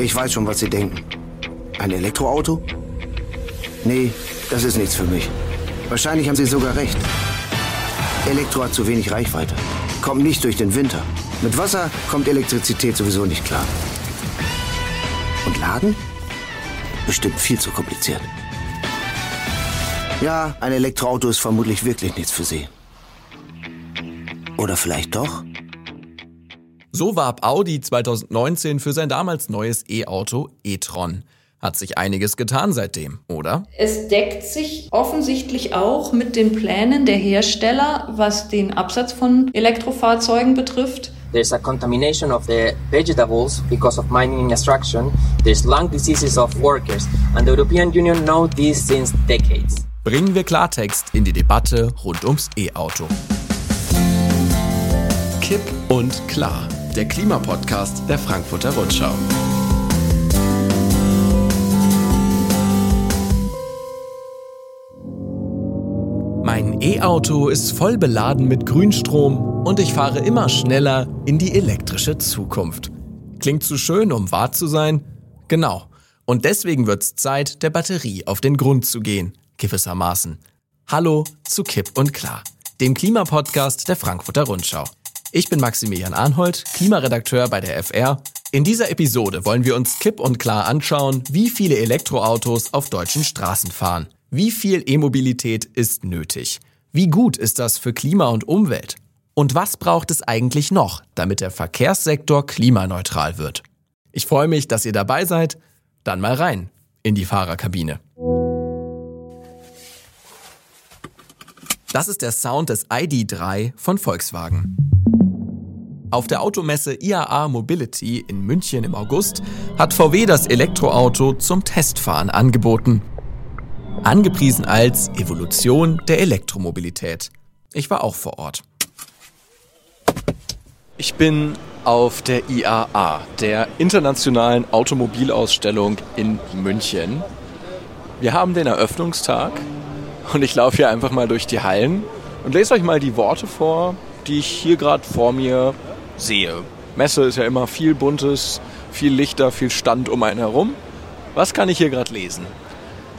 Ich weiß schon, was Sie denken. Ein Elektroauto? Nee, das ist nichts für mich. Wahrscheinlich haben Sie sogar recht. Elektro hat zu wenig Reichweite. Kommt nicht durch den Winter. Mit Wasser kommt Elektrizität sowieso nicht klar. Und laden? Bestimmt viel zu kompliziert. Ja, ein Elektroauto ist vermutlich wirklich nichts für Sie. Oder vielleicht doch? So warb Audi 2019 für sein damals neues E-Auto e-tron. Hat sich einiges getan seitdem, oder? Es deckt sich offensichtlich auch mit den Plänen der Hersteller, was den Absatz von Elektrofahrzeugen betrifft. There's a contamination of the vegetables because of mining extraction. There's lung diseases of workers. And the European Union know this since decades. Bringen wir Klartext in die Debatte rund ums E-Auto. Kipp und klar der Klimapodcast der Frankfurter Rundschau. Mein E-Auto ist voll beladen mit Grünstrom und ich fahre immer schneller in die elektrische Zukunft. Klingt zu schön, um wahr zu sein? Genau. Und deswegen wird's Zeit, der Batterie auf den Grund zu gehen, gewissermaßen. Hallo zu Kipp und Klar, dem Klimapodcast der Frankfurter Rundschau. Ich bin Maximilian Arnhold, Klimaredakteur bei der FR. In dieser Episode wollen wir uns klipp und klar anschauen, wie viele Elektroautos auf deutschen Straßen fahren. Wie viel E-Mobilität ist nötig? Wie gut ist das für Klima und Umwelt? Und was braucht es eigentlich noch, damit der Verkehrssektor klimaneutral wird? Ich freue mich, dass ihr dabei seid. Dann mal rein in die Fahrerkabine. Das ist der Sound des ID3 von Volkswagen. Auf der Automesse IAA Mobility in München im August hat VW das Elektroauto zum Testfahren angeboten. Angepriesen als Evolution der Elektromobilität. Ich war auch vor Ort. Ich bin auf der IAA, der Internationalen Automobilausstellung in München. Wir haben den Eröffnungstag und ich laufe hier einfach mal durch die Hallen und lese euch mal die Worte vor, die ich hier gerade vor mir sehe. Messe ist ja immer viel Buntes, viel Lichter, viel Stand um einen herum. Was kann ich hier gerade lesen?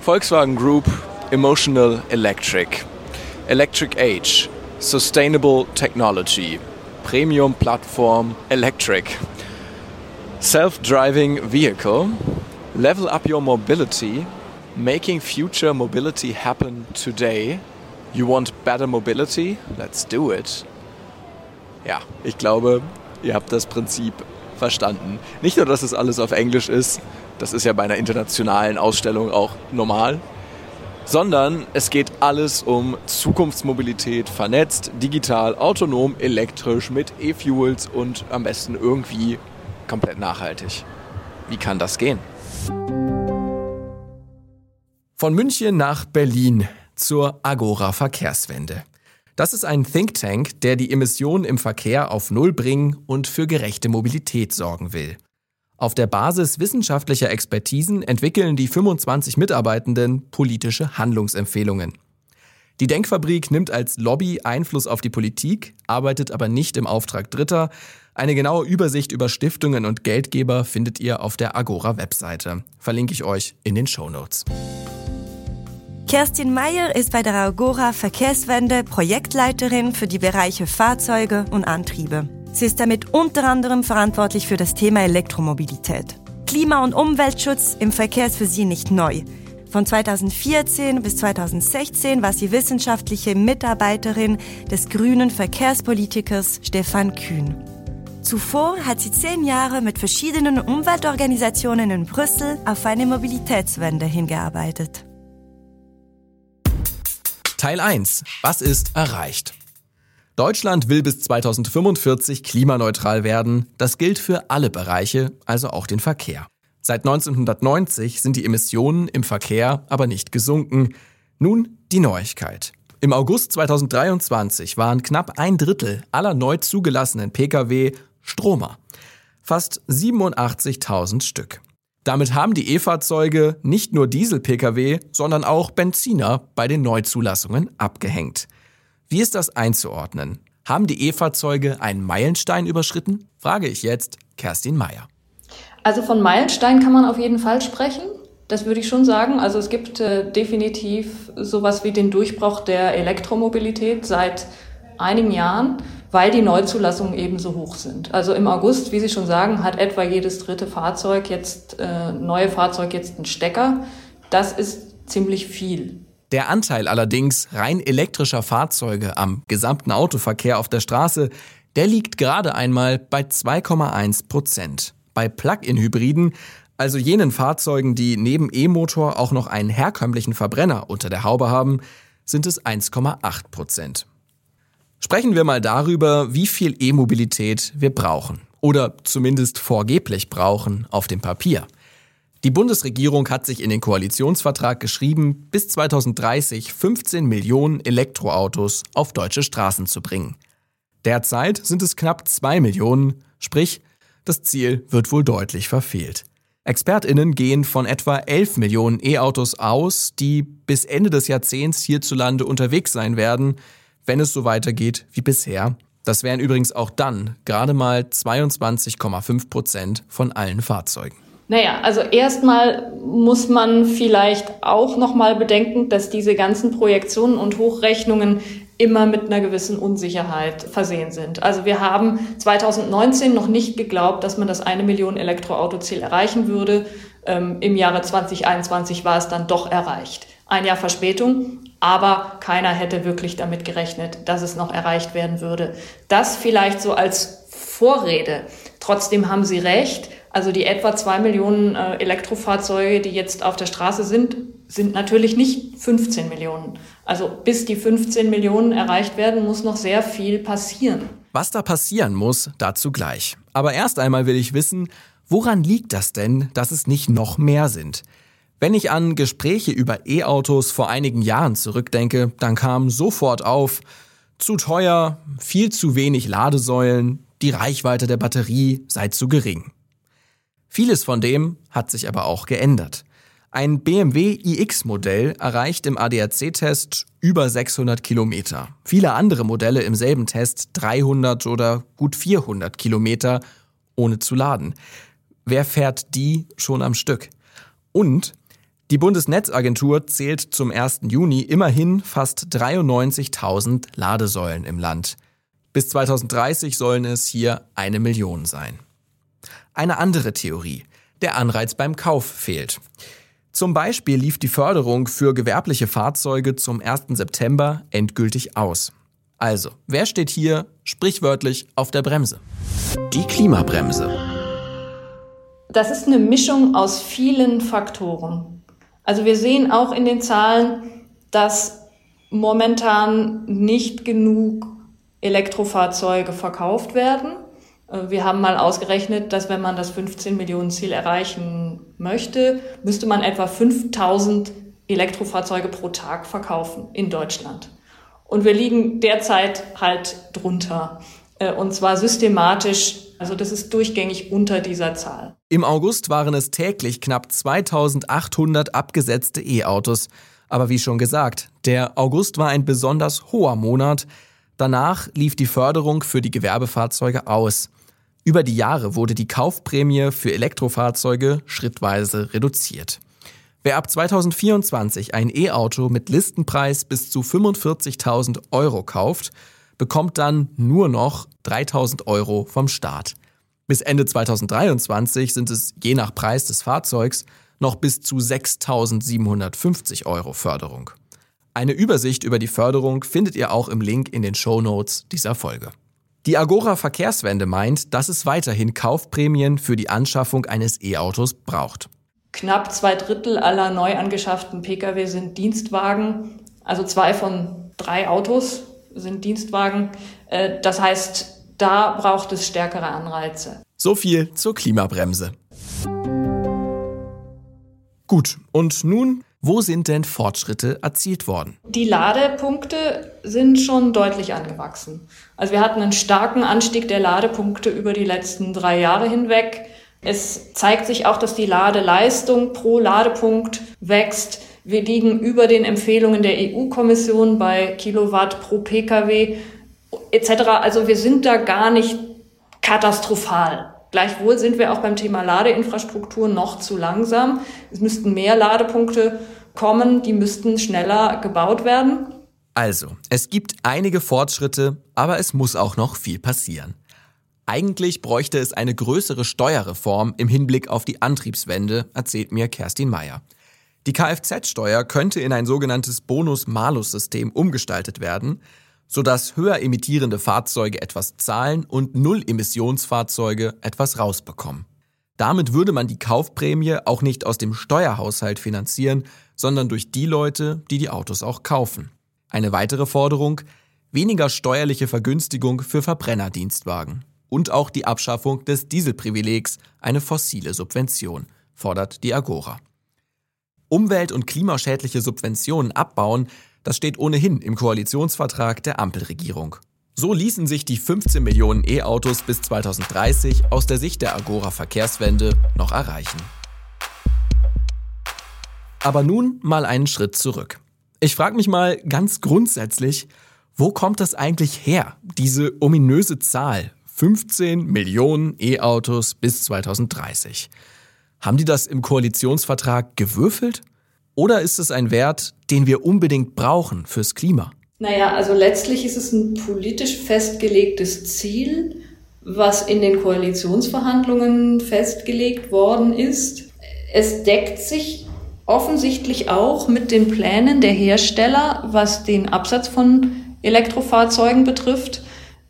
Volkswagen Group Emotional Electric, Electric Age, Sustainable Technology, Premium Plattform Electric, Self-Driving Vehicle, Level Up Your Mobility, Making Future Mobility Happen Today. You want better mobility? Let's do it. Ja, ich glaube, ihr habt das Prinzip verstanden. Nicht nur, dass es alles auf Englisch ist, das ist ja bei einer internationalen Ausstellung auch normal, sondern es geht alles um Zukunftsmobilität, vernetzt, digital, autonom, elektrisch, mit E-Fuels und am besten irgendwie komplett nachhaltig. Wie kann das gehen? Von München nach Berlin zur Agora Verkehrswende. Das ist ein Think Tank, der die Emissionen im Verkehr auf Null bringen und für gerechte Mobilität sorgen will. Auf der Basis wissenschaftlicher Expertisen entwickeln die 25 Mitarbeitenden politische Handlungsempfehlungen. Die Denkfabrik nimmt als Lobby Einfluss auf die Politik, arbeitet aber nicht im Auftrag Dritter. Eine genaue Übersicht über Stiftungen und Geldgeber findet ihr auf der Agora-Webseite. Verlinke ich euch in den Show Notes. Kerstin Meyer ist bei der Agora Verkehrswende Projektleiterin für die Bereiche Fahrzeuge und Antriebe. Sie ist damit unter anderem verantwortlich für das Thema Elektromobilität. Klima- und Umweltschutz im Verkehr ist für sie nicht neu. Von 2014 bis 2016 war sie wissenschaftliche Mitarbeiterin des grünen Verkehrspolitikers Stefan Kühn. Zuvor hat sie zehn Jahre mit verschiedenen Umweltorganisationen in Brüssel auf eine Mobilitätswende hingearbeitet. Teil 1. Was ist erreicht? Deutschland will bis 2045 klimaneutral werden. Das gilt für alle Bereiche, also auch den Verkehr. Seit 1990 sind die Emissionen im Verkehr aber nicht gesunken. Nun die Neuigkeit. Im August 2023 waren knapp ein Drittel aller neu zugelassenen Pkw Stromer. Fast 87.000 Stück. Damit haben die E-Fahrzeuge nicht nur Diesel-Pkw, sondern auch Benziner bei den Neuzulassungen abgehängt. Wie ist das einzuordnen? Haben die E-Fahrzeuge einen Meilenstein überschritten? Frage ich jetzt Kerstin Meyer. Also von Meilenstein kann man auf jeden Fall sprechen. Das würde ich schon sagen. Also es gibt äh, definitiv sowas wie den Durchbruch der Elektromobilität seit einigen Jahren, weil die Neuzulassungen eben so hoch sind. Also im August, wie Sie schon sagen, hat etwa jedes dritte Fahrzeug jetzt, äh, neue Fahrzeug jetzt einen Stecker. Das ist ziemlich viel. Der Anteil allerdings rein elektrischer Fahrzeuge am gesamten Autoverkehr auf der Straße, der liegt gerade einmal bei 2,1 Prozent. Bei Plug-in-Hybriden, also jenen Fahrzeugen, die neben E-Motor auch noch einen herkömmlichen Verbrenner unter der Haube haben, sind es 1,8 Prozent. Sprechen wir mal darüber, wie viel E-Mobilität wir brauchen. Oder zumindest vorgeblich brauchen auf dem Papier. Die Bundesregierung hat sich in den Koalitionsvertrag geschrieben, bis 2030 15 Millionen Elektroautos auf deutsche Straßen zu bringen. Derzeit sind es knapp 2 Millionen, sprich das Ziel wird wohl deutlich verfehlt. Expertinnen gehen von etwa 11 Millionen E-Autos aus, die bis Ende des Jahrzehnts hierzulande unterwegs sein werden, wenn es so weitergeht wie bisher. Das wären übrigens auch dann gerade mal 22,5 Prozent von allen Fahrzeugen. Naja, also erstmal muss man vielleicht auch nochmal bedenken, dass diese ganzen Projektionen und Hochrechnungen immer mit einer gewissen Unsicherheit versehen sind. Also wir haben 2019 noch nicht geglaubt, dass man das eine Million Elektroauto-Ziel erreichen würde. Ähm, Im Jahre 2021 war es dann doch erreicht. Ein Jahr Verspätung, aber keiner hätte wirklich damit gerechnet, dass es noch erreicht werden würde. Das vielleicht so als Vorrede. Trotzdem haben Sie recht. Also die etwa zwei Millionen äh, Elektrofahrzeuge, die jetzt auf der Straße sind, sind natürlich nicht 15 Millionen. Also bis die 15 Millionen erreicht werden, muss noch sehr viel passieren. Was da passieren muss, dazu gleich. Aber erst einmal will ich wissen, woran liegt das denn, dass es nicht noch mehr sind? Wenn ich an Gespräche über E-Autos vor einigen Jahren zurückdenke, dann kam sofort auf, zu teuer, viel zu wenig Ladesäulen, die Reichweite der Batterie sei zu gering. Vieles von dem hat sich aber auch geändert. Ein BMW iX-Modell erreicht im ADAC-Test über 600 Kilometer. Viele andere Modelle im selben Test 300 oder gut 400 Kilometer ohne zu laden. Wer fährt die schon am Stück? Und die Bundesnetzagentur zählt zum 1. Juni immerhin fast 93.000 Ladesäulen im Land. Bis 2030 sollen es hier eine Million sein. Eine andere Theorie. Der Anreiz beim Kauf fehlt. Zum Beispiel lief die Förderung für gewerbliche Fahrzeuge zum 1. September endgültig aus. Also, wer steht hier sprichwörtlich auf der Bremse? Die Klimabremse. Das ist eine Mischung aus vielen Faktoren. Also wir sehen auch in den Zahlen, dass momentan nicht genug Elektrofahrzeuge verkauft werden. Äh, wir haben mal ausgerechnet, dass wenn man das 15 Millionen Ziel erreichen möchte, müsste man etwa 5000 Elektrofahrzeuge pro Tag verkaufen in Deutschland. Und wir liegen derzeit halt drunter. Äh, und zwar systematisch. Also das ist durchgängig unter dieser Zahl. Im August waren es täglich knapp 2800 abgesetzte E-Autos. Aber wie schon gesagt, der August war ein besonders hoher Monat. Danach lief die Förderung für die Gewerbefahrzeuge aus. Über die Jahre wurde die Kaufprämie für Elektrofahrzeuge schrittweise reduziert. Wer ab 2024 ein E-Auto mit Listenpreis bis zu 45.000 Euro kauft, bekommt dann nur noch 3.000 Euro vom Staat. Bis Ende 2023 sind es je nach Preis des Fahrzeugs noch bis zu 6.750 Euro Förderung. Eine Übersicht über die Förderung findet ihr auch im Link in den Show Notes dieser Folge. Die Agora Verkehrswende meint, dass es weiterhin Kaufprämien für die Anschaffung eines E-Autos braucht. Knapp zwei Drittel aller neu angeschafften Pkw sind Dienstwagen. Also zwei von drei Autos sind Dienstwagen. Äh, das heißt, da braucht es stärkere Anreize. So viel zur Klimabremse. Gut, und nun wo sind denn Fortschritte erzielt worden? Die Ladepunkte sind schon deutlich angewachsen. Also wir hatten einen starken Anstieg der Ladepunkte über die letzten drei Jahre hinweg. Es zeigt sich auch, dass die Ladeleistung pro Ladepunkt wächst. Wir liegen über den Empfehlungen der EU-Kommission bei Kilowatt pro Pkw etc. Also wir sind da gar nicht katastrophal. Gleichwohl sind wir auch beim Thema Ladeinfrastruktur noch zu langsam. Es müssten mehr Ladepunkte kommen, die müssten schneller gebaut werden. Also, es gibt einige Fortschritte, aber es muss auch noch viel passieren. Eigentlich bräuchte es eine größere Steuerreform im Hinblick auf die Antriebswende, erzählt mir Kerstin Meyer. Die Kfz-Steuer könnte in ein sogenanntes Bonus-Malus-System umgestaltet werden, sodass höher emittierende Fahrzeuge etwas zahlen und Null-Emissionsfahrzeuge etwas rausbekommen. Damit würde man die Kaufprämie auch nicht aus dem Steuerhaushalt finanzieren, sondern durch die Leute, die die Autos auch kaufen. Eine weitere Forderung, weniger steuerliche Vergünstigung für Verbrennerdienstwagen. Und auch die Abschaffung des Dieselprivilegs, eine fossile Subvention, fordert die Agora. Umwelt- und klimaschädliche Subventionen abbauen das steht ohnehin im Koalitionsvertrag der Ampelregierung. So ließen sich die 15 Millionen E-Autos bis 2030 aus der Sicht der Agora Verkehrswende noch erreichen. Aber nun mal einen Schritt zurück. Ich frage mich mal ganz grundsätzlich, wo kommt das eigentlich her, diese ominöse Zahl 15 Millionen E-Autos bis 2030? Haben die das im Koalitionsvertrag gewürfelt? Oder ist es ein Wert, den wir unbedingt brauchen fürs Klima? Naja, also letztlich ist es ein politisch festgelegtes Ziel, was in den Koalitionsverhandlungen festgelegt worden ist. Es deckt sich offensichtlich auch mit den Plänen der Hersteller, was den Absatz von Elektrofahrzeugen betrifft.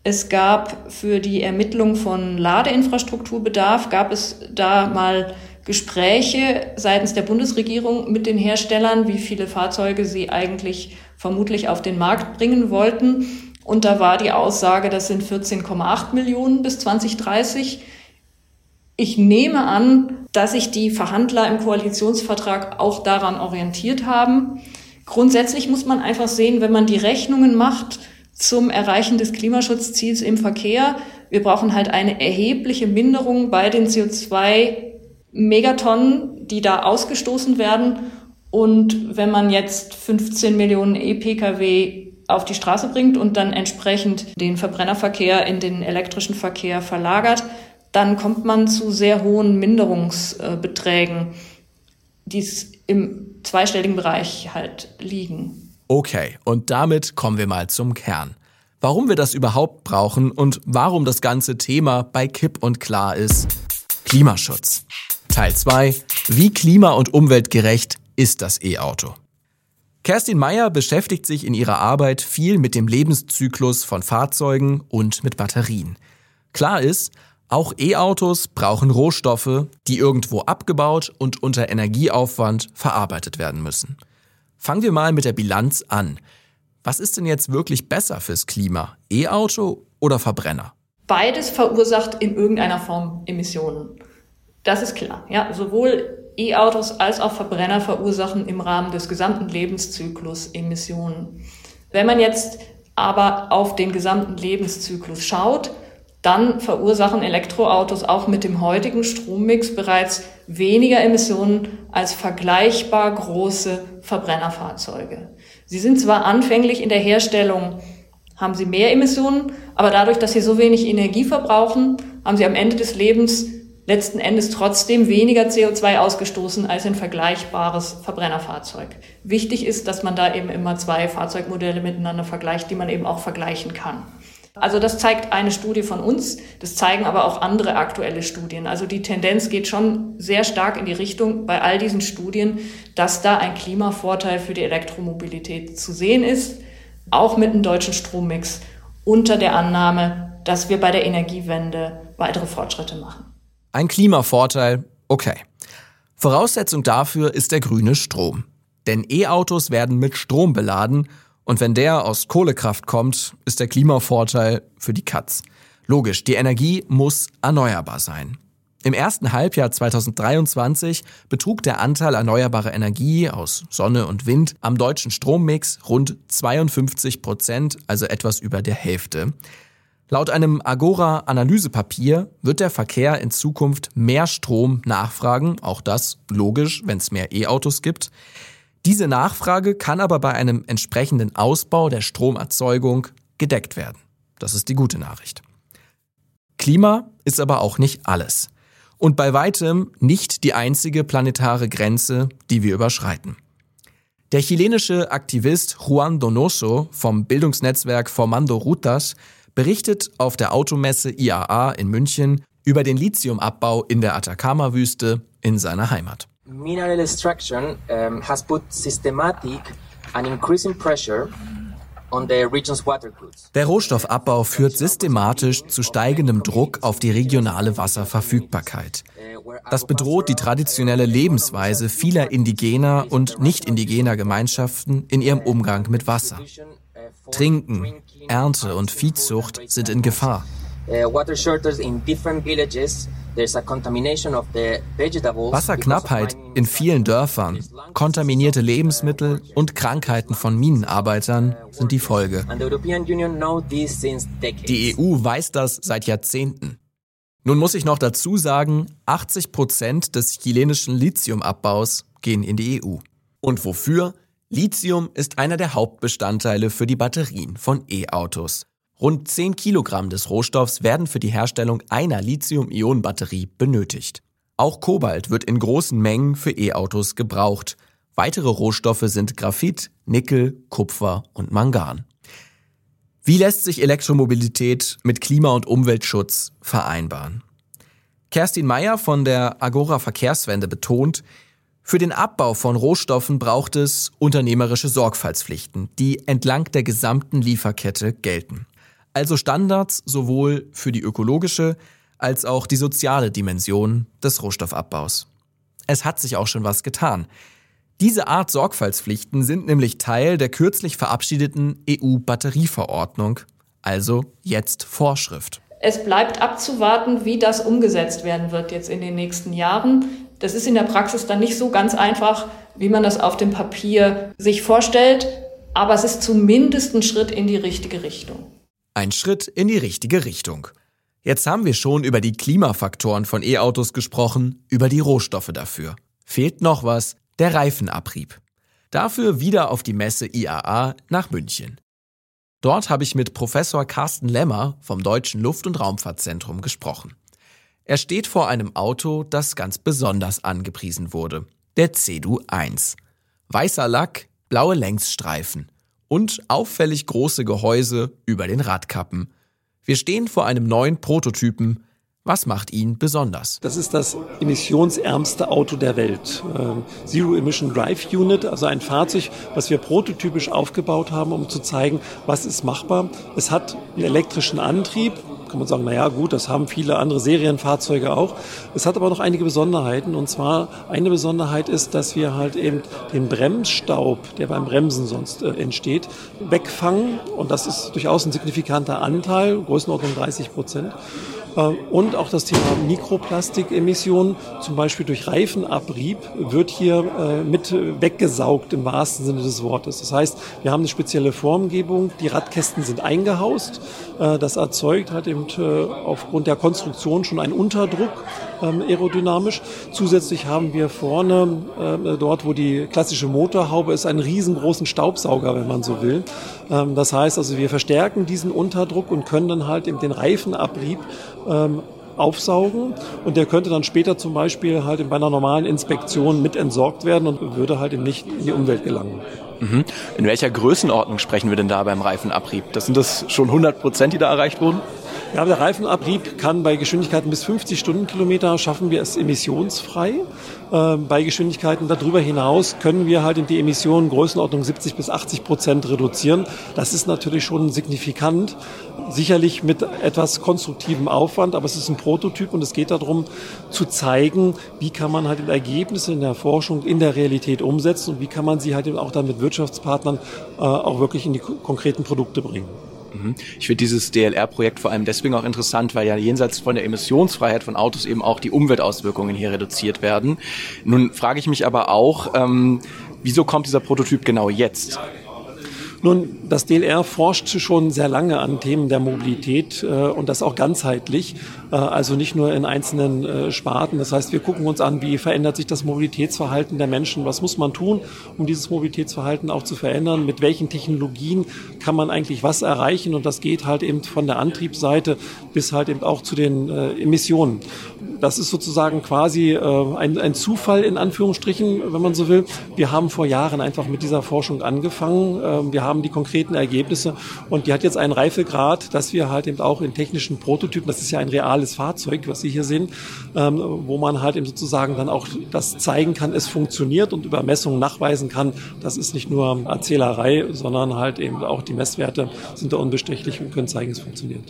Es gab für die Ermittlung von Ladeinfrastrukturbedarf, gab es da mal Gespräche seitens der Bundesregierung mit den Herstellern, wie viele Fahrzeuge sie eigentlich vermutlich auf den Markt bringen wollten. Und da war die Aussage, das sind 14,8 Millionen bis 2030. Ich nehme an, dass sich die Verhandler im Koalitionsvertrag auch daran orientiert haben. Grundsätzlich muss man einfach sehen, wenn man die Rechnungen macht zum Erreichen des Klimaschutzziels im Verkehr, wir brauchen halt eine erhebliche Minderung bei den CO2 Megatonnen, die da ausgestoßen werden. Und wenn man jetzt 15 Millionen E-Pkw auf die Straße bringt und dann entsprechend den Verbrennerverkehr in den elektrischen Verkehr verlagert, dann kommt man zu sehr hohen Minderungsbeträgen, die im zweistelligen Bereich halt liegen. Okay, und damit kommen wir mal zum Kern. Warum wir das überhaupt brauchen und warum das ganze Thema bei Kipp und Klar ist Klimaschutz. Teil 2. Wie klima- und umweltgerecht ist das E-Auto? Kerstin Meyer beschäftigt sich in ihrer Arbeit viel mit dem Lebenszyklus von Fahrzeugen und mit Batterien. Klar ist, auch E-Autos brauchen Rohstoffe, die irgendwo abgebaut und unter Energieaufwand verarbeitet werden müssen. Fangen wir mal mit der Bilanz an. Was ist denn jetzt wirklich besser fürs Klima? E-Auto oder Verbrenner? Beides verursacht in irgendeiner Form Emissionen. Das ist klar. Ja, sowohl E-Autos als auch Verbrenner verursachen im Rahmen des gesamten Lebenszyklus Emissionen. Wenn man jetzt aber auf den gesamten Lebenszyklus schaut, dann verursachen Elektroautos auch mit dem heutigen Strommix bereits weniger Emissionen als vergleichbar große Verbrennerfahrzeuge. Sie sind zwar anfänglich in der Herstellung, haben sie mehr Emissionen, aber dadurch, dass sie so wenig Energie verbrauchen, haben sie am Ende des Lebens letzten Endes trotzdem weniger CO2 ausgestoßen als ein vergleichbares Verbrennerfahrzeug. Wichtig ist, dass man da eben immer zwei Fahrzeugmodelle miteinander vergleicht, die man eben auch vergleichen kann. Also das zeigt eine Studie von uns, das zeigen aber auch andere aktuelle Studien. Also die Tendenz geht schon sehr stark in die Richtung bei all diesen Studien, dass da ein Klimavorteil für die Elektromobilität zu sehen ist, auch mit einem deutschen Strommix unter der Annahme, dass wir bei der Energiewende weitere Fortschritte machen. Ein Klimavorteil, okay. Voraussetzung dafür ist der grüne Strom. Denn E-Autos werden mit Strom beladen und wenn der aus Kohlekraft kommt, ist der Klimavorteil für die Katz. Logisch, die Energie muss erneuerbar sein. Im ersten Halbjahr 2023 betrug der Anteil erneuerbarer Energie aus Sonne und Wind am deutschen Strommix rund 52 Prozent, also etwas über der Hälfte. Laut einem Agora-Analysepapier wird der Verkehr in Zukunft mehr Strom nachfragen, auch das logisch, wenn es mehr E-Autos gibt. Diese Nachfrage kann aber bei einem entsprechenden Ausbau der Stromerzeugung gedeckt werden. Das ist die gute Nachricht. Klima ist aber auch nicht alles. Und bei weitem nicht die einzige planetare Grenze, die wir überschreiten. Der chilenische Aktivist Juan Donoso vom Bildungsnetzwerk Formando Rutas berichtet auf der Automesse IAA in München über den Lithiumabbau in der Atacama-Wüste in seiner Heimat. Mineral extraction um, has put systematic and increasing pressure der Rohstoffabbau führt systematisch zu steigendem Druck auf die regionale Wasserverfügbarkeit. Das bedroht die traditionelle Lebensweise vieler indigener und nicht indigener Gemeinschaften in ihrem Umgang mit Wasser. Trinken, Ernte und Viehzucht sind in Gefahr. Uh, Wasserknappheit in vielen Dörfern, kontaminierte Lebensmittel und Krankheiten von Minenarbeitern sind die Folge. Die EU weiß das seit Jahrzehnten. Nun muss ich noch dazu sagen, 80 Prozent des chilenischen Lithiumabbaus gehen in die EU. Und wofür? Lithium ist einer der Hauptbestandteile für die Batterien von E-Autos. Rund 10 Kilogramm des Rohstoffs werden für die Herstellung einer Lithium-Ionen-Batterie benötigt. Auch Kobalt wird in großen Mengen für E-Autos gebraucht. Weitere Rohstoffe sind Graphit, Nickel, Kupfer und Mangan. Wie lässt sich Elektromobilität mit Klima- und Umweltschutz vereinbaren? Kerstin Meyer von der Agora Verkehrswende betont, für den Abbau von Rohstoffen braucht es unternehmerische Sorgfaltspflichten, die entlang der gesamten Lieferkette gelten. Also Standards sowohl für die ökologische als auch die soziale Dimension des Rohstoffabbaus. Es hat sich auch schon was getan. Diese Art Sorgfaltspflichten sind nämlich Teil der kürzlich verabschiedeten EU-Batterieverordnung, also jetzt Vorschrift. Es bleibt abzuwarten, wie das umgesetzt werden wird jetzt in den nächsten Jahren. Das ist in der Praxis dann nicht so ganz einfach, wie man das auf dem Papier sich vorstellt, aber es ist zumindest ein Schritt in die richtige Richtung. Ein Schritt in die richtige Richtung. Jetzt haben wir schon über die Klimafaktoren von E-Autos gesprochen, über die Rohstoffe dafür. Fehlt noch was, der Reifenabrieb. Dafür wieder auf die Messe IAA nach München. Dort habe ich mit Professor Carsten Lemmer vom Deutschen Luft- und Raumfahrtzentrum gesprochen. Er steht vor einem Auto, das ganz besonders angepriesen wurde. Der CEDU 1. Weißer Lack, blaue Längsstreifen und auffällig große Gehäuse über den Radkappen. Wir stehen vor einem neuen Prototypen. Was macht ihn besonders? Das ist das emissionsärmste Auto der Welt. Ähm, Zero Emission Drive Unit, also ein Fahrzeug, was wir prototypisch aufgebaut haben, um zu zeigen, was ist machbar. Es hat einen elektrischen Antrieb, kann man sagen, naja gut, das haben viele andere Serienfahrzeuge auch. Es hat aber noch einige Besonderheiten und zwar eine Besonderheit ist, dass wir halt eben den Bremsstaub, der beim Bremsen sonst äh, entsteht, wegfangen und das ist durchaus ein signifikanter Anteil, Größenordnung 30 Prozent. Äh, und auch das Thema Mikroplastikemissionen, zum Beispiel durch Reifenabrieb, wird hier äh, mit weggesaugt im wahrsten Sinne des Wortes. Das heißt, wir haben eine spezielle Formgebung, die Radkästen sind eingehaust. Äh, das erzeugt halt eben aufgrund der Konstruktion schon einen Unterdruck ähm, aerodynamisch. Zusätzlich haben wir vorne, dort wo die klassische Motorhaube ist, einen riesengroßen Staubsauger, wenn man so will. Ähm, das heißt also, wir verstärken diesen Unterdruck und können dann halt eben den Reifenabrieb ähm, aufsaugen und der könnte dann später zum Beispiel halt bei einer normalen Inspektion mit entsorgt werden und würde halt eben nicht in die Umwelt gelangen. Mhm. In welcher Größenordnung sprechen wir denn da beim Reifenabrieb? Das sind das schon 100 Prozent, die da erreicht wurden? Ja, der Reifenabrieb kann bei Geschwindigkeiten bis 50 Stundenkilometer schaffen wir es emissionsfrei. Äh, bei Geschwindigkeiten darüber hinaus können wir halt in die Emissionen Größenordnung 70 bis 80 Prozent reduzieren. Das ist natürlich schon signifikant. Sicherlich mit etwas konstruktivem Aufwand, aber es ist ein Prototyp und es geht darum zu zeigen, wie kann man halt die Ergebnisse in der Forschung in der Realität umsetzen und wie kann man sie halt auch dann mit Wirtschaftspartnern äh, auch wirklich in die konkreten Produkte bringen. Mhm. Ich finde dieses DLR-Projekt vor allem deswegen auch interessant, weil ja jenseits von der Emissionsfreiheit von Autos eben auch die Umweltauswirkungen hier reduziert werden. Nun frage ich mich aber auch, ähm, wieso kommt dieser Prototyp genau jetzt? Nun, das DLR forscht schon sehr lange an Themen der Mobilität äh, und das auch ganzheitlich, äh, also nicht nur in einzelnen äh, Sparten. Das heißt, wir gucken uns an, wie verändert sich das Mobilitätsverhalten der Menschen, was muss man tun, um dieses Mobilitätsverhalten auch zu verändern, mit welchen Technologien kann man eigentlich was erreichen und das geht halt eben von der Antriebsseite bis halt eben auch zu den äh, Emissionen. Das ist sozusagen quasi äh, ein, ein Zufall in Anführungsstrichen, wenn man so will. Wir haben vor Jahren einfach mit dieser Forschung angefangen. Ähm, wir haben die konkreten Ergebnisse und die hat jetzt einen Reifegrad, dass wir halt eben auch in technischen Prototypen, das ist ja ein reales Fahrzeug, was Sie hier sehen, ähm, wo man halt eben sozusagen dann auch das zeigen kann, es funktioniert und über Messungen nachweisen kann, das ist nicht nur Erzählerei, sondern halt eben auch die Messwerte sind da unbestechlich und können zeigen, es funktioniert.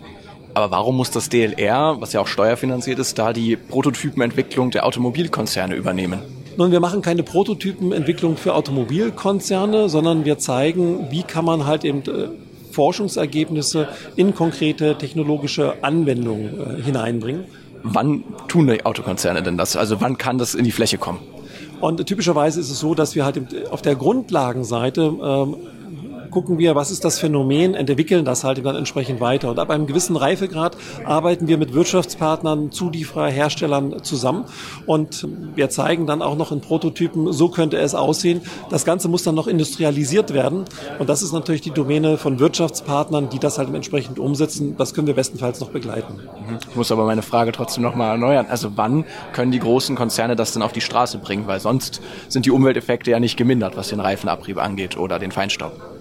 Aber warum muss das DLR, was ja auch steuerfinanziert ist, da die Prototypenentwicklung der Automobilkonzerne übernehmen? Nun, wir machen keine Prototypenentwicklung für Automobilkonzerne, sondern wir zeigen, wie kann man halt eben äh, Forschungsergebnisse in konkrete technologische Anwendungen äh, hineinbringen. Wann tun die Autokonzerne denn das? Also wann kann das in die Fläche kommen? Und typischerweise ist es so, dass wir halt auf der Grundlagenseite ähm, gucken wir, was ist das Phänomen, entwickeln das halt dann entsprechend weiter. Und ab einem gewissen Reifegrad arbeiten wir mit Wirtschaftspartnern, Zulieferer, Herstellern zusammen und wir zeigen dann auch noch in Prototypen, so könnte es aussehen. Das Ganze muss dann noch industrialisiert werden und das ist natürlich die Domäne von Wirtschaftspartnern, die das halt entsprechend umsetzen. Das können wir bestenfalls noch begleiten. Mhm. Ich muss aber meine Frage trotzdem nochmal erneuern. Also wann können die großen Konzerne das denn auf die Straße bringen? Weil sonst sind die Umwelteffekte ja nicht gemindert, was den Reifenabrieb angeht oder den Feinstaub.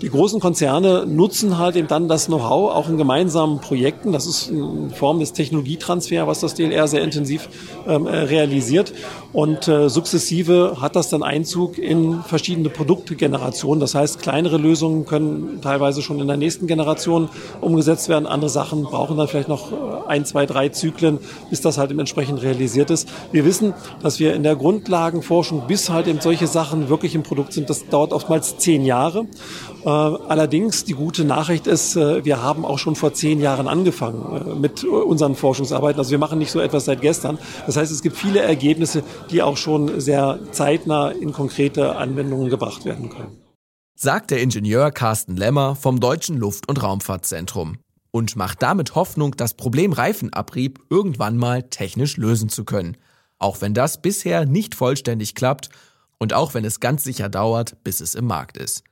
Die großen Konzerne nutzen halt eben dann das Know-how auch in gemeinsamen Projekten. Das ist eine Form des Technologietransfers, was das DLR sehr intensiv ähm, äh, realisiert. Und äh, sukzessive hat das dann Einzug in verschiedene Produktgenerationen. Das heißt, kleinere Lösungen können teilweise schon in der nächsten Generation umgesetzt werden. Andere Sachen brauchen dann vielleicht noch äh, ein, zwei, drei Zyklen, bis das halt entsprechend realisiert ist. Wir wissen, dass wir in der Grundlagenforschung bis halt eben solche Sachen wirklich im Produkt sind. Das dauert oftmals zehn Jahre. Äh, allerdings, die gute Nachricht ist, äh, wir haben auch schon vor zehn Jahren angefangen äh, mit unseren Forschungsarbeiten. Also wir machen nicht so etwas seit gestern. Das heißt, es gibt viele Ergebnisse, die auch schon sehr zeitnah in konkrete Anwendungen gebracht werden können. Sagt der Ingenieur Carsten Lemmer vom Deutschen Luft- und Raumfahrtzentrum und macht damit Hoffnung, das Problem Reifenabrieb irgendwann mal technisch lösen zu können. Auch wenn das bisher nicht vollständig klappt und auch wenn es ganz sicher dauert, bis es im Markt ist.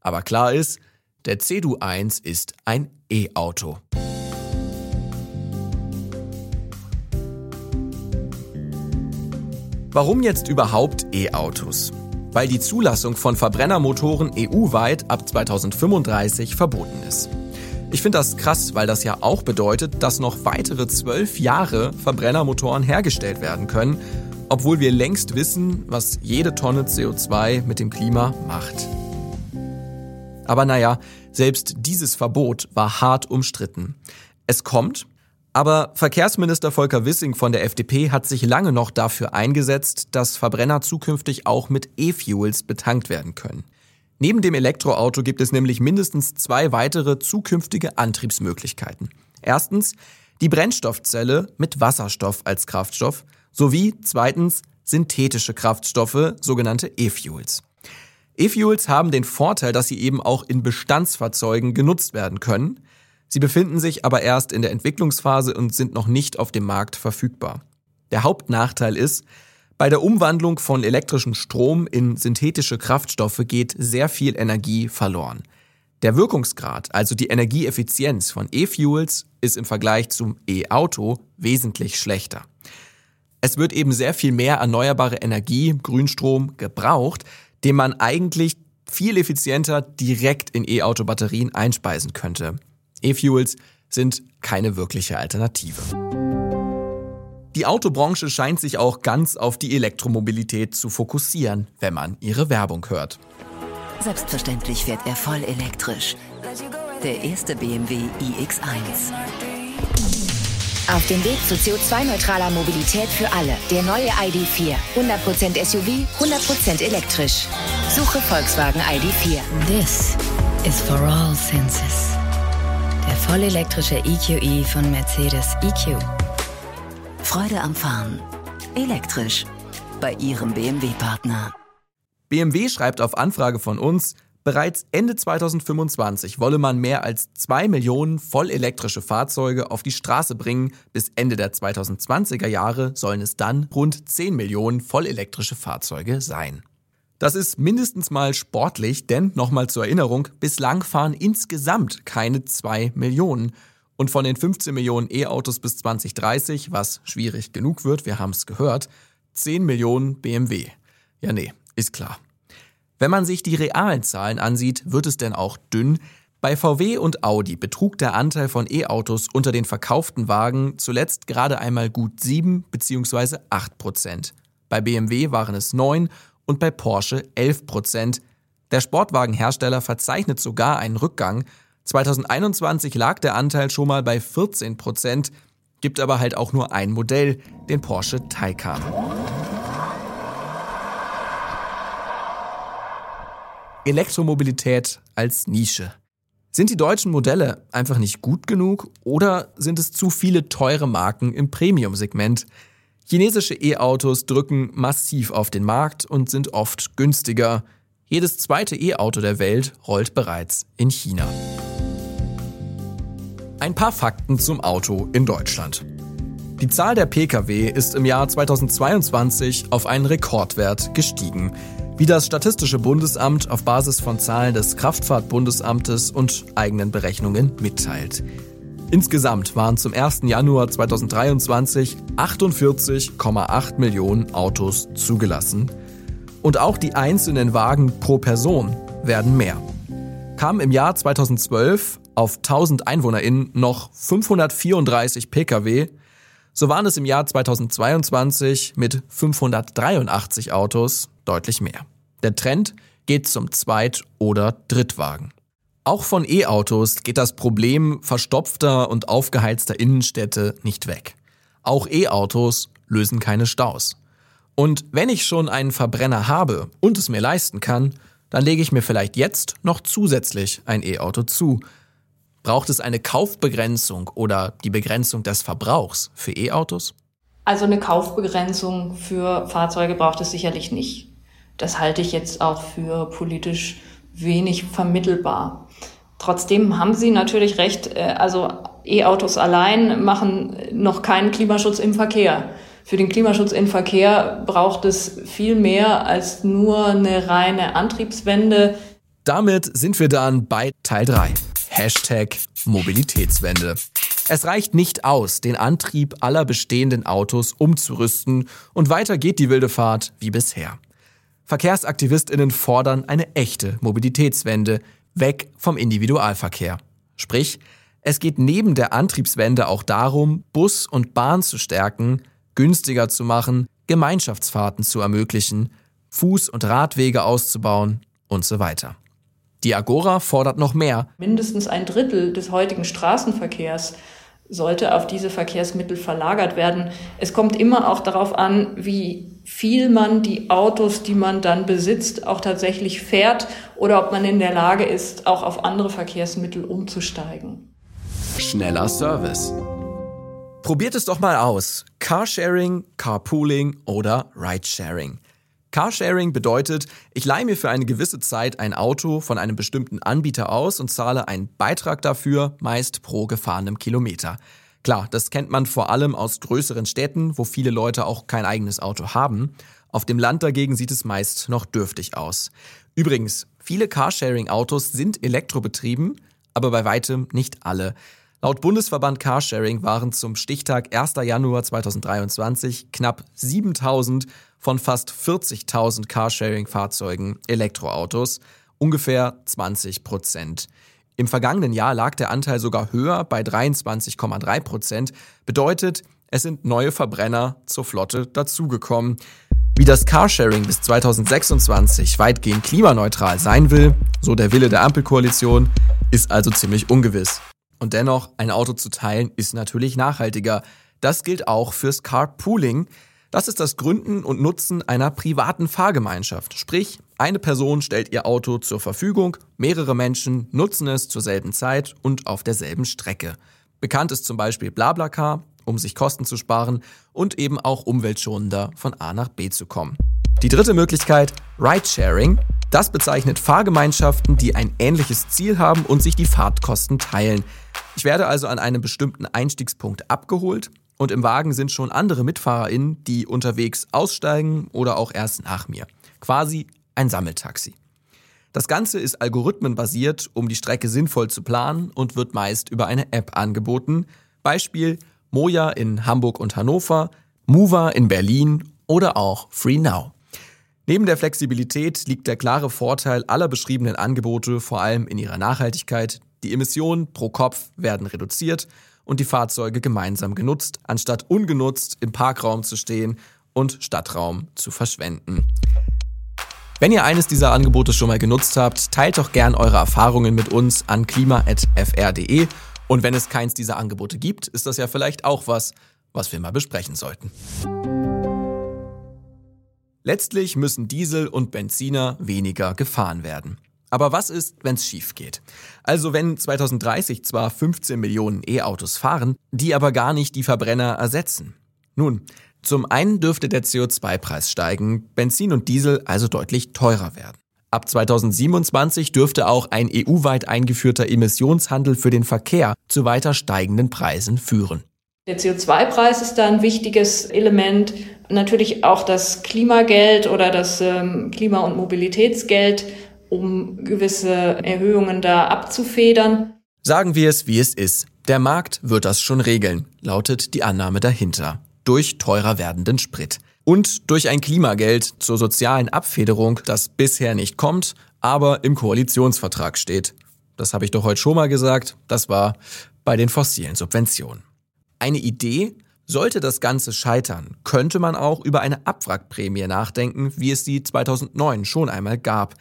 Aber klar ist, der CDU 1 ist ein E-Auto. Warum jetzt überhaupt E-Autos? Weil die Zulassung von Verbrennermotoren EU-weit ab 2035 verboten ist. Ich finde das krass, weil das ja auch bedeutet, dass noch weitere zwölf Jahre Verbrennermotoren hergestellt werden können, obwohl wir längst wissen, was jede Tonne CO2 mit dem Klima macht. Aber naja, selbst dieses Verbot war hart umstritten. Es kommt, aber Verkehrsminister Volker Wissing von der FDP hat sich lange noch dafür eingesetzt, dass Verbrenner zukünftig auch mit E-Fuels betankt werden können. Neben dem Elektroauto gibt es nämlich mindestens zwei weitere zukünftige Antriebsmöglichkeiten. Erstens die Brennstoffzelle mit Wasserstoff als Kraftstoff sowie zweitens synthetische Kraftstoffe, sogenannte E-Fuels. E-Fuels haben den Vorteil, dass sie eben auch in Bestandsfahrzeugen genutzt werden können. Sie befinden sich aber erst in der Entwicklungsphase und sind noch nicht auf dem Markt verfügbar. Der Hauptnachteil ist, bei der Umwandlung von elektrischem Strom in synthetische Kraftstoffe geht sehr viel Energie verloren. Der Wirkungsgrad, also die Energieeffizienz von E-Fuels, ist im Vergleich zum E-Auto wesentlich schlechter. Es wird eben sehr viel mehr erneuerbare Energie, Grünstrom, gebraucht, den man eigentlich viel effizienter direkt in E-Auto-Batterien einspeisen könnte. E-Fuels sind keine wirkliche Alternative. Die Autobranche scheint sich auch ganz auf die Elektromobilität zu fokussieren, wenn man ihre Werbung hört. Selbstverständlich fährt er voll elektrisch. Der erste BMW iX1. Auf dem Weg zu CO2-neutraler Mobilität für alle. Der neue ID4. 100% SUV, 100% elektrisch. Suche Volkswagen ID4. This is for all senses. Der vollelektrische EQE von Mercedes EQ. Freude am Fahren. Elektrisch. Bei Ihrem BMW-Partner. BMW schreibt auf Anfrage von uns, Bereits Ende 2025 wolle man mehr als 2 Millionen vollelektrische Fahrzeuge auf die Straße bringen. Bis Ende der 2020er Jahre sollen es dann rund 10 Millionen vollelektrische Fahrzeuge sein. Das ist mindestens mal sportlich, denn nochmal zur Erinnerung, bislang fahren insgesamt keine 2 Millionen. Und von den 15 Millionen E-Autos bis 2030, was schwierig genug wird, wir haben es gehört, 10 Millionen BMW. Ja, nee, ist klar. Wenn man sich die realen Zahlen ansieht, wird es denn auch dünn. Bei VW und Audi betrug der Anteil von E-Autos unter den verkauften Wagen zuletzt gerade einmal gut 7 bzw. 8 Prozent. Bei BMW waren es 9 und bei Porsche 11 Prozent. Der Sportwagenhersteller verzeichnet sogar einen Rückgang. 2021 lag der Anteil schon mal bei 14 Prozent, gibt aber halt auch nur ein Modell, den Porsche Taycan. Elektromobilität als Nische. Sind die deutschen Modelle einfach nicht gut genug oder sind es zu viele teure Marken im Premium-Segment? Chinesische E-Autos drücken massiv auf den Markt und sind oft günstiger. Jedes zweite E-Auto der Welt rollt bereits in China. Ein paar Fakten zum Auto in Deutschland. Die Zahl der Pkw ist im Jahr 2022 auf einen Rekordwert gestiegen wie das Statistische Bundesamt auf Basis von Zahlen des Kraftfahrtbundesamtes und eigenen Berechnungen mitteilt. Insgesamt waren zum 1. Januar 2023 48,8 Millionen Autos zugelassen. Und auch die einzelnen Wagen pro Person werden mehr. Kamen im Jahr 2012 auf 1000 EinwohnerInnen noch 534 Pkw, so waren es im Jahr 2022 mit 583 Autos deutlich mehr. Der Trend geht zum Zweit- oder Drittwagen. Auch von E-Autos geht das Problem verstopfter und aufgeheizter Innenstädte nicht weg. Auch E-Autos lösen keine Staus. Und wenn ich schon einen Verbrenner habe und es mir leisten kann, dann lege ich mir vielleicht jetzt noch zusätzlich ein E-Auto zu. Braucht es eine Kaufbegrenzung oder die Begrenzung des Verbrauchs für E-Autos? Also eine Kaufbegrenzung für Fahrzeuge braucht es sicherlich nicht. Das halte ich jetzt auch für politisch wenig vermittelbar. Trotzdem haben Sie natürlich recht, äh, also E-Autos allein machen noch keinen Klimaschutz im Verkehr. Für den Klimaschutz im Verkehr braucht es viel mehr als nur eine reine Antriebswende. Damit sind wir dann bei Teil 3. Hashtag Mobilitätswende. Es reicht nicht aus, den Antrieb aller bestehenden Autos umzurüsten und weiter geht die wilde Fahrt wie bisher. Verkehrsaktivistinnen fordern eine echte Mobilitätswende, weg vom Individualverkehr. Sprich, es geht neben der Antriebswende auch darum, Bus und Bahn zu stärken, günstiger zu machen, Gemeinschaftsfahrten zu ermöglichen, Fuß- und Radwege auszubauen und so weiter. Die Agora fordert noch mehr. Mindestens ein Drittel des heutigen Straßenverkehrs sollte auf diese Verkehrsmittel verlagert werden. Es kommt immer auch darauf an, wie viel man die Autos, die man dann besitzt, auch tatsächlich fährt oder ob man in der Lage ist, auch auf andere Verkehrsmittel umzusteigen. Schneller Service. Probiert es doch mal aus. Carsharing, Carpooling oder Ridesharing. Carsharing bedeutet, ich leihe mir für eine gewisse Zeit ein Auto von einem bestimmten Anbieter aus und zahle einen Beitrag dafür, meist pro gefahrenem Kilometer. Klar, das kennt man vor allem aus größeren Städten, wo viele Leute auch kein eigenes Auto haben. Auf dem Land dagegen sieht es meist noch dürftig aus. Übrigens, viele Carsharing-Autos sind elektrobetrieben, aber bei weitem nicht alle. Laut Bundesverband Carsharing waren zum Stichtag 1. Januar 2023 knapp 7000 von fast 40.000 Carsharing-Fahrzeugen Elektroautos, ungefähr 20 Prozent. Im vergangenen Jahr lag der Anteil sogar höher bei 23,3 Prozent, bedeutet, es sind neue Verbrenner zur Flotte dazugekommen. Wie das Carsharing bis 2026 weitgehend klimaneutral sein will, so der Wille der Ampelkoalition, ist also ziemlich ungewiss. Und dennoch, ein Auto zu teilen ist natürlich nachhaltiger. Das gilt auch fürs Carpooling, das ist das Gründen und Nutzen einer privaten Fahrgemeinschaft. Sprich, eine Person stellt ihr Auto zur Verfügung, mehrere Menschen nutzen es zur selben Zeit und auf derselben Strecke. Bekannt ist zum Beispiel BlaBlaCar, um sich Kosten zu sparen und eben auch umweltschonender von A nach B zu kommen. Die dritte Möglichkeit, Ridesharing. Das bezeichnet Fahrgemeinschaften, die ein ähnliches Ziel haben und sich die Fahrtkosten teilen. Ich werde also an einem bestimmten Einstiegspunkt abgeholt und im Wagen sind schon andere MitfahrerInnen, die unterwegs aussteigen oder auch erst nach mir. Quasi ein Sammeltaxi. Das Ganze ist algorithmenbasiert, um die Strecke sinnvoll zu planen und wird meist über eine App angeboten. Beispiel Moja in Hamburg und Hannover, Mover in Berlin oder auch FreeNow. Neben der Flexibilität liegt der klare Vorteil aller beschriebenen Angebote vor allem in ihrer Nachhaltigkeit. Die Emissionen pro Kopf werden reduziert und die Fahrzeuge gemeinsam genutzt, anstatt ungenutzt im Parkraum zu stehen und Stadtraum zu verschwenden. Wenn ihr eines dieser Angebote schon mal genutzt habt, teilt doch gern eure Erfahrungen mit uns an klima.fr.de. Und wenn es keins dieser Angebote gibt, ist das ja vielleicht auch was, was wir mal besprechen sollten. Letztlich müssen Diesel und Benziner weniger gefahren werden. Aber was ist, wenn es schief geht? Also wenn 2030 zwar 15 Millionen E-Autos fahren, die aber gar nicht die Verbrenner ersetzen. Nun, zum einen dürfte der CO2-Preis steigen, Benzin und Diesel also deutlich teurer werden. Ab 2027 dürfte auch ein EU-weit eingeführter Emissionshandel für den Verkehr zu weiter steigenden Preisen führen. Der CO2-Preis ist da ein wichtiges Element. Natürlich auch das Klimageld oder das ähm, Klima- und Mobilitätsgeld, um gewisse Erhöhungen da abzufedern. Sagen wir es, wie es ist. Der Markt wird das schon regeln, lautet die Annahme dahinter durch teurer werdenden Sprit. Und durch ein Klimageld zur sozialen Abfederung, das bisher nicht kommt, aber im Koalitionsvertrag steht. Das habe ich doch heute schon mal gesagt, das war bei den fossilen Subventionen. Eine Idee, sollte das Ganze scheitern, könnte man auch über eine Abwrackprämie nachdenken, wie es sie 2009 schon einmal gab.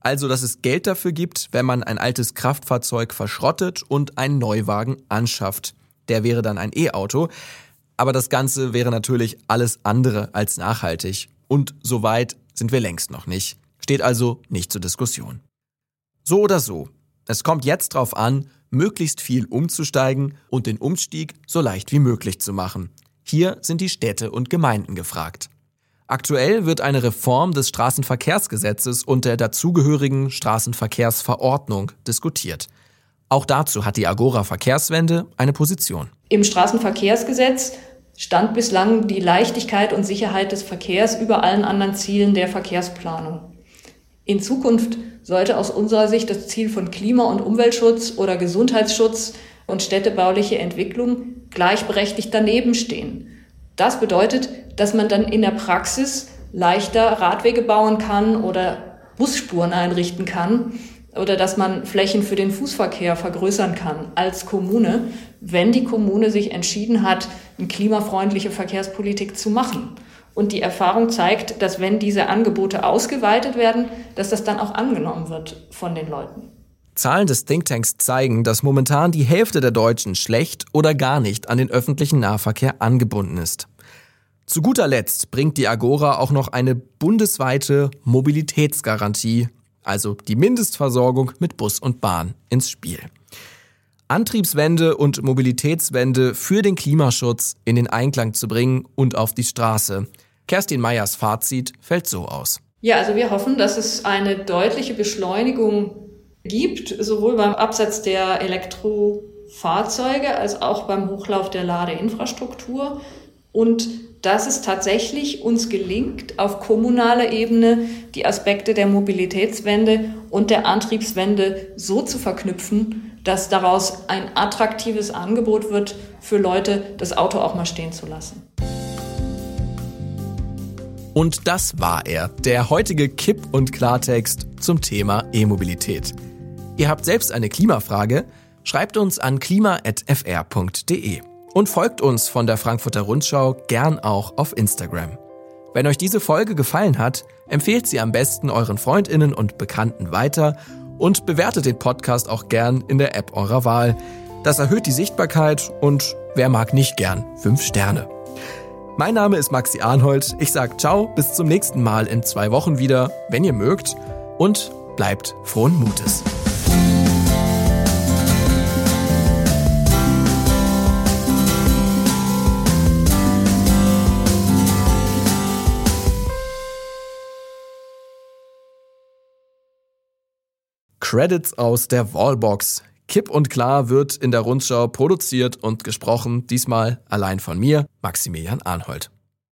Also, dass es Geld dafür gibt, wenn man ein altes Kraftfahrzeug verschrottet und einen Neuwagen anschafft. Der wäre dann ein E-Auto. Aber das Ganze wäre natürlich alles andere als nachhaltig. Und so weit sind wir längst noch nicht. Steht also nicht zur Diskussion. So oder so. Es kommt jetzt darauf an, möglichst viel umzusteigen und den Umstieg so leicht wie möglich zu machen. Hier sind die Städte und Gemeinden gefragt. Aktuell wird eine Reform des Straßenverkehrsgesetzes und der dazugehörigen Straßenverkehrsverordnung diskutiert. Auch dazu hat die Agora Verkehrswende eine Position. Im Straßenverkehrsgesetz stand bislang die Leichtigkeit und Sicherheit des Verkehrs über allen anderen Zielen der Verkehrsplanung. In Zukunft sollte aus unserer Sicht das Ziel von Klima- und Umweltschutz oder Gesundheitsschutz und städtebauliche Entwicklung gleichberechtigt daneben stehen. Das bedeutet, dass man dann in der Praxis leichter Radwege bauen kann oder Busspuren einrichten kann, oder dass man Flächen für den Fußverkehr vergrößern kann als Kommune, wenn die Kommune sich entschieden hat, eine klimafreundliche Verkehrspolitik zu machen. Und die Erfahrung zeigt, dass wenn diese Angebote ausgeweitet werden, dass das dann auch angenommen wird von den Leuten. Zahlen des Thinktanks zeigen, dass momentan die Hälfte der Deutschen schlecht oder gar nicht an den öffentlichen Nahverkehr angebunden ist. Zu guter Letzt bringt die Agora auch noch eine bundesweite Mobilitätsgarantie also die Mindestversorgung mit Bus und Bahn, ins Spiel. Antriebswende und Mobilitätswende für den Klimaschutz in den Einklang zu bringen und auf die Straße. Kerstin Meyers Fazit fällt so aus. Ja, also wir hoffen, dass es eine deutliche Beschleunigung gibt, sowohl beim Absatz der Elektrofahrzeuge als auch beim Hochlauf der Ladeinfrastruktur und dass es tatsächlich uns gelingt, auf kommunaler Ebene die Aspekte der Mobilitätswende und der Antriebswende so zu verknüpfen, dass daraus ein attraktives Angebot wird für Leute, das Auto auch mal stehen zu lassen. Und das war er, der heutige Kipp- und Klartext zum Thema E-Mobilität. Ihr habt selbst eine Klimafrage? Schreibt uns an klima.fr.de und folgt uns von der Frankfurter Rundschau gern auch auf Instagram. Wenn euch diese Folge gefallen hat, empfehlt sie am besten euren Freundinnen und Bekannten weiter und bewertet den Podcast auch gern in der App eurer Wahl. Das erhöht die Sichtbarkeit und wer mag nicht gern fünf Sterne. Mein Name ist Maxi Arnhold. Ich sage ciao, bis zum nächsten Mal in zwei Wochen wieder, wenn ihr mögt und bleibt frohen Mutes. Credits aus der Wallbox. Kipp und klar wird in der Rundschau produziert und gesprochen, diesmal allein von mir, Maximilian Arnhold.